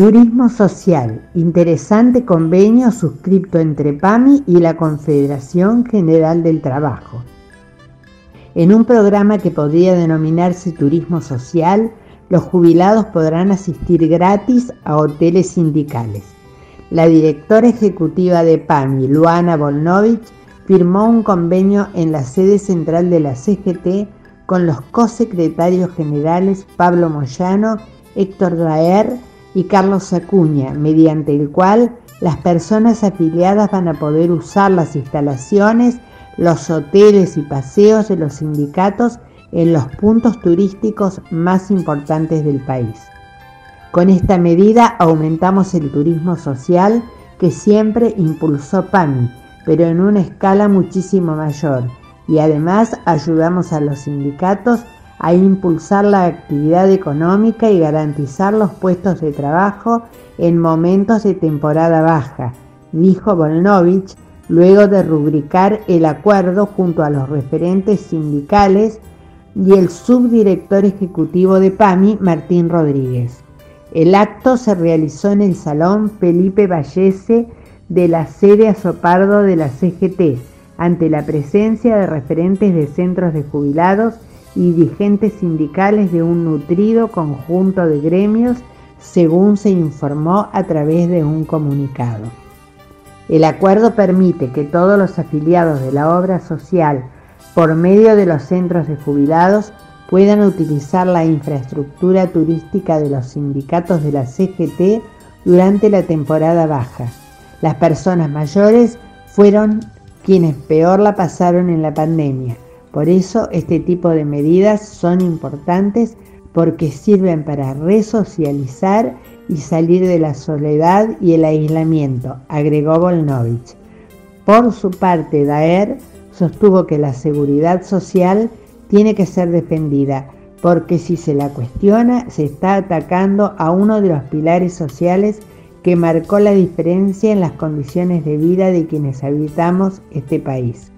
Turismo Social, interesante convenio suscrito entre PAMI y la Confederación General del Trabajo. En un programa que podría denominarse Turismo Social, los jubilados podrán asistir gratis a hoteles sindicales. La directora ejecutiva de PAMI, Luana Volnovich, firmó un convenio en la sede central de la CGT con los cosecretarios generales Pablo Moyano, Héctor Daer y Carlos Acuña, mediante el cual las personas afiliadas van a poder usar las instalaciones, los hoteles y paseos de los sindicatos en los puntos turísticos más importantes del país. Con esta medida aumentamos el turismo social que siempre impulsó PAMI, pero en una escala muchísimo mayor, y además ayudamos a los sindicatos a impulsar la actividad económica y garantizar los puestos de trabajo en momentos de temporada baja, dijo Volnovich luego de rubricar el acuerdo junto a los referentes sindicales y el subdirector ejecutivo de PAMI, Martín Rodríguez. El acto se realizó en el Salón Felipe Vallese de la sede Azopardo de la CGT, ante la presencia de referentes de centros de jubilados y dirigentes sindicales de un nutrido conjunto de gremios, según se informó a través de un comunicado. El acuerdo permite que todos los afiliados de la obra social, por medio de los centros de jubilados, puedan utilizar la infraestructura turística de los sindicatos de la CGT durante la temporada baja. Las personas mayores fueron quienes peor la pasaron en la pandemia. Por eso este tipo de medidas son importantes porque sirven para resocializar y salir de la soledad y el aislamiento, agregó Volnovich. Por su parte, Daer sostuvo que la seguridad social tiene que ser defendida, porque si se la cuestiona, se está atacando a uno de los pilares sociales que marcó la diferencia en las condiciones de vida de quienes habitamos este país.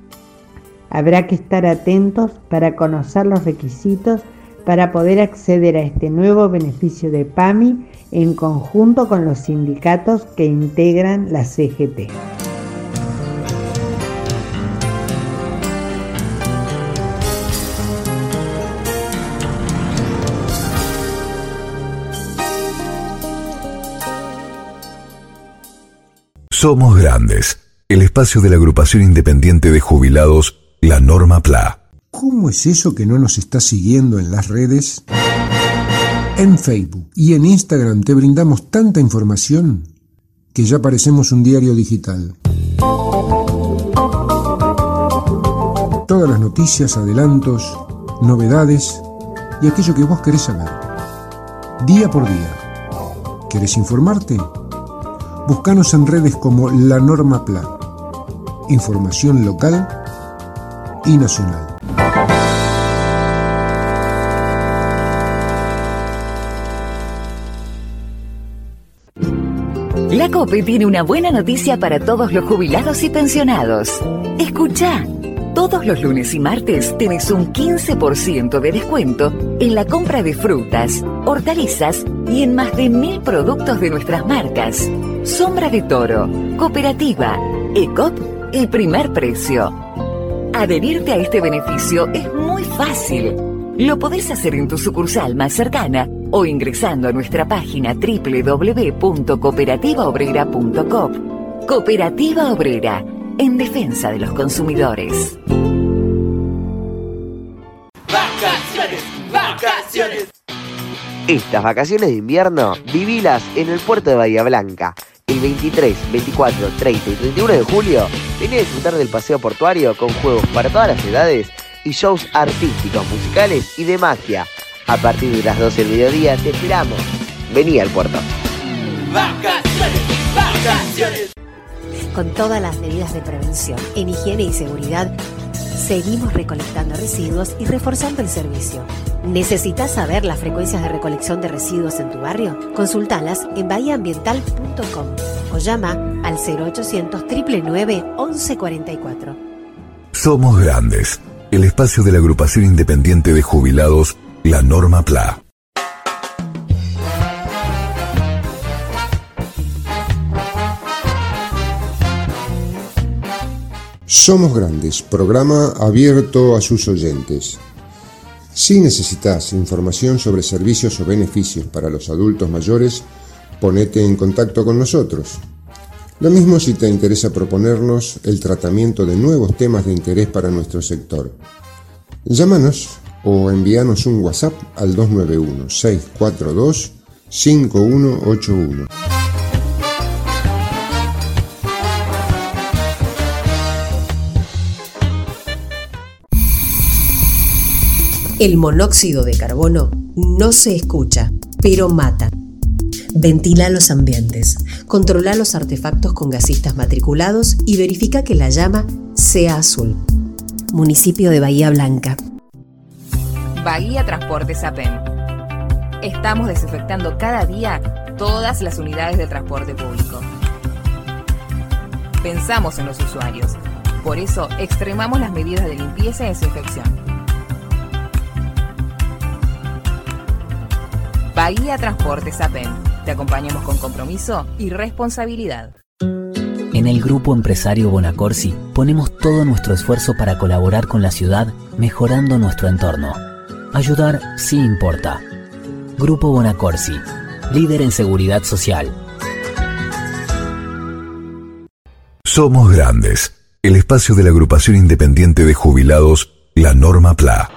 Habrá que estar atentos para conocer los requisitos para poder acceder a este nuevo beneficio de PAMI en conjunto con los sindicatos que integran la CGT. Somos Grandes, el espacio de la agrupación independiente de jubilados, la Norma PLA. ¿Cómo es eso que no nos está siguiendo en las redes? En Facebook y en Instagram te brindamos tanta información que ya parecemos un diario digital. Todas las noticias, adelantos, novedades y aquello que vos querés saber. Día por día. ¿Querés informarte? Búscanos en redes como La Norma Plan. Información local y nacional. La COPE tiene una buena noticia para todos los jubilados y pensionados. Escucha. Todos los lunes y martes tenés un 15% de descuento en la compra de frutas, hortalizas y en más de mil productos de nuestras marcas. Sombra de Toro, Cooperativa, ECOP y Primer Precio. Adherirte a este beneficio es muy fácil. Lo podés hacer en tu sucursal más cercana o ingresando a nuestra página www.cooperativaobrera.com. Cooperativa Obrera, en defensa de los consumidores. Vacaciones, vacaciones. Estas vacaciones de invierno, vivilas en el puerto de Bahía Blanca. El 23, 24, 30 y 31 de julio, vení a disfrutar del paseo portuario con juegos para todas las edades y shows artísticos, musicales y de magia. A partir de las 12 del mediodía te esperamos. Vení al puerto. Vacaciones, vacaciones. Con todas las medidas de prevención en higiene y seguridad, seguimos recolectando residuos y reforzando el servicio. ¿Necesitas saber las frecuencias de recolección de residuos en tu barrio? Consultalas en bahiaambiental.com o llama al 0800 999 1144. Somos Grandes, el espacio de la agrupación independiente de jubilados, la Norma PLA. Somos Grandes, programa abierto a sus oyentes. Si necesitas información sobre servicios o beneficios para los adultos mayores, ponete en contacto con nosotros. Lo mismo si te interesa proponernos el tratamiento de nuevos temas de interés para nuestro sector. Llámanos o envíanos un WhatsApp al 291-642-5181. El monóxido de carbono no se escucha, pero mata. Ventila los ambientes, controla los artefactos con gasistas matriculados y verifica que la llama sea azul. Municipio de Bahía Blanca. Bahía Transporte Sapen. Estamos desinfectando cada día todas las unidades de transporte público. Pensamos en los usuarios. Por eso extremamos las medidas de limpieza y desinfección. Bahía Transporte Sapen. Te acompañamos con compromiso y responsabilidad. En el Grupo Empresario Bonacorsi ponemos todo nuestro esfuerzo para colaborar con la ciudad mejorando nuestro entorno. Ayudar sí importa. Grupo Bonacorsi, líder en seguridad social. Somos Grandes, el espacio de la agrupación independiente de jubilados, la Norma PLA.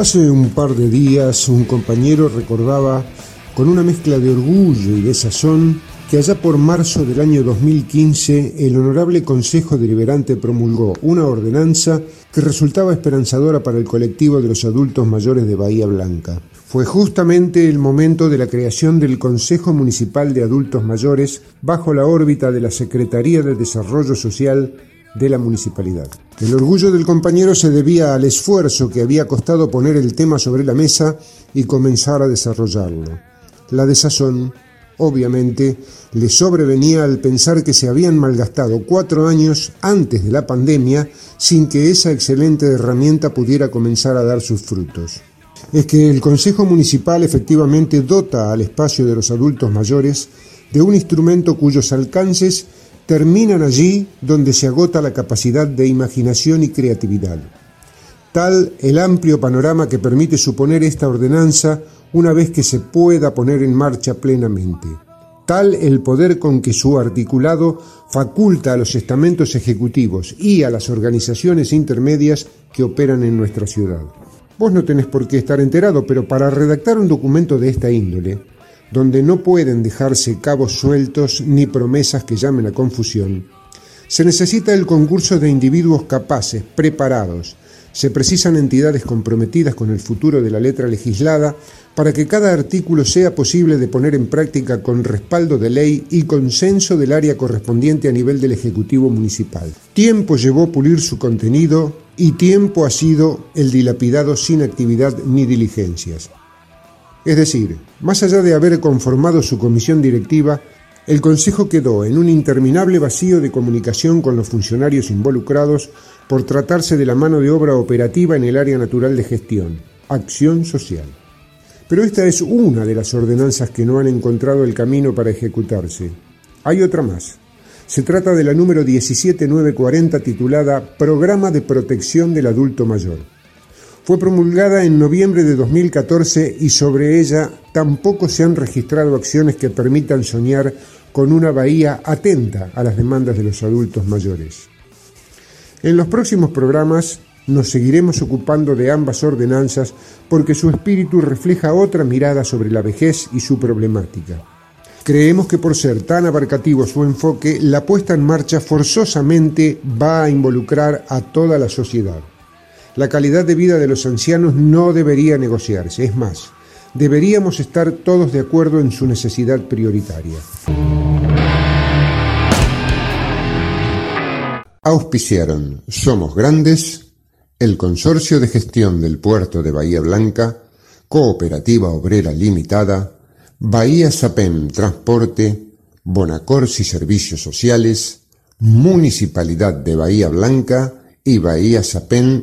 Hace un par de días un compañero recordaba con una mezcla de orgullo y de sazón que allá por marzo del año 2015 el Honorable Consejo Deliberante promulgó una ordenanza que resultaba esperanzadora para el colectivo de los adultos mayores de Bahía Blanca. Fue justamente el momento de la creación del Consejo Municipal de Adultos Mayores bajo la órbita de la Secretaría de Desarrollo Social de la municipalidad. El orgullo del compañero se debía al esfuerzo que había costado poner el tema sobre la mesa y comenzar a desarrollarlo. La desazón, obviamente, le sobrevenía al pensar que se habían malgastado cuatro años antes de la pandemia sin que esa excelente herramienta pudiera comenzar a dar sus frutos. Es que el Consejo Municipal efectivamente dota al espacio de los adultos mayores de un instrumento cuyos alcances terminan allí donde se agota la capacidad de imaginación y creatividad. Tal el amplio panorama que permite suponer esta ordenanza una vez que se pueda poner en marcha plenamente. Tal el poder con que su articulado faculta a los estamentos ejecutivos y a las organizaciones intermedias que operan en nuestra ciudad. Vos no tenés por qué estar enterado, pero para redactar un documento de esta índole, donde no pueden dejarse cabos sueltos ni promesas que llamen a confusión, se necesita el concurso de individuos capaces, preparados, Se precisan entidades comprometidas con el futuro de la letra legislada para que cada artículo sea posible de poner en práctica con respaldo de ley y consenso del área correspondiente a nivel del Ejecutivo Municipal. Tiempo llevó pulir su contenido y tiempo ha sido el dilapidado sin actividad ni diligencias. Es decir, más allá de haber conformado su comisión directiva, el Consejo quedó en un interminable vacío de comunicación con los funcionarios involucrados por tratarse de la mano de obra operativa en el área natural de gestión, acción social. Pero esta es una de las ordenanzas que no han encontrado el camino para ejecutarse. Hay otra más. Se trata de la número 17940 titulada Programa de Protección del Adulto Mayor. Fue promulgada en noviembre de 2014 y sobre ella tampoco se han registrado acciones que permitan soñar con una bahía atenta a las demandas de los adultos mayores. En los próximos programas nos seguiremos ocupando de ambas ordenanzas porque su espíritu refleja otra mirada sobre la vejez y su problemática. Creemos que por ser tan abarcativo su enfoque, la puesta en marcha forzosamente va a involucrar a toda la sociedad. La calidad de vida de los ancianos no debería negociarse, es más, deberíamos estar todos de acuerdo en su necesidad prioritaria. Auspiciaron Somos Grandes, el Consorcio de Gestión del Puerto de Bahía Blanca, Cooperativa Obrera Limitada, Bahía Sapén Transporte, Bonacorsi Servicios Sociales, Municipalidad de Bahía Blanca y Bahía Sapén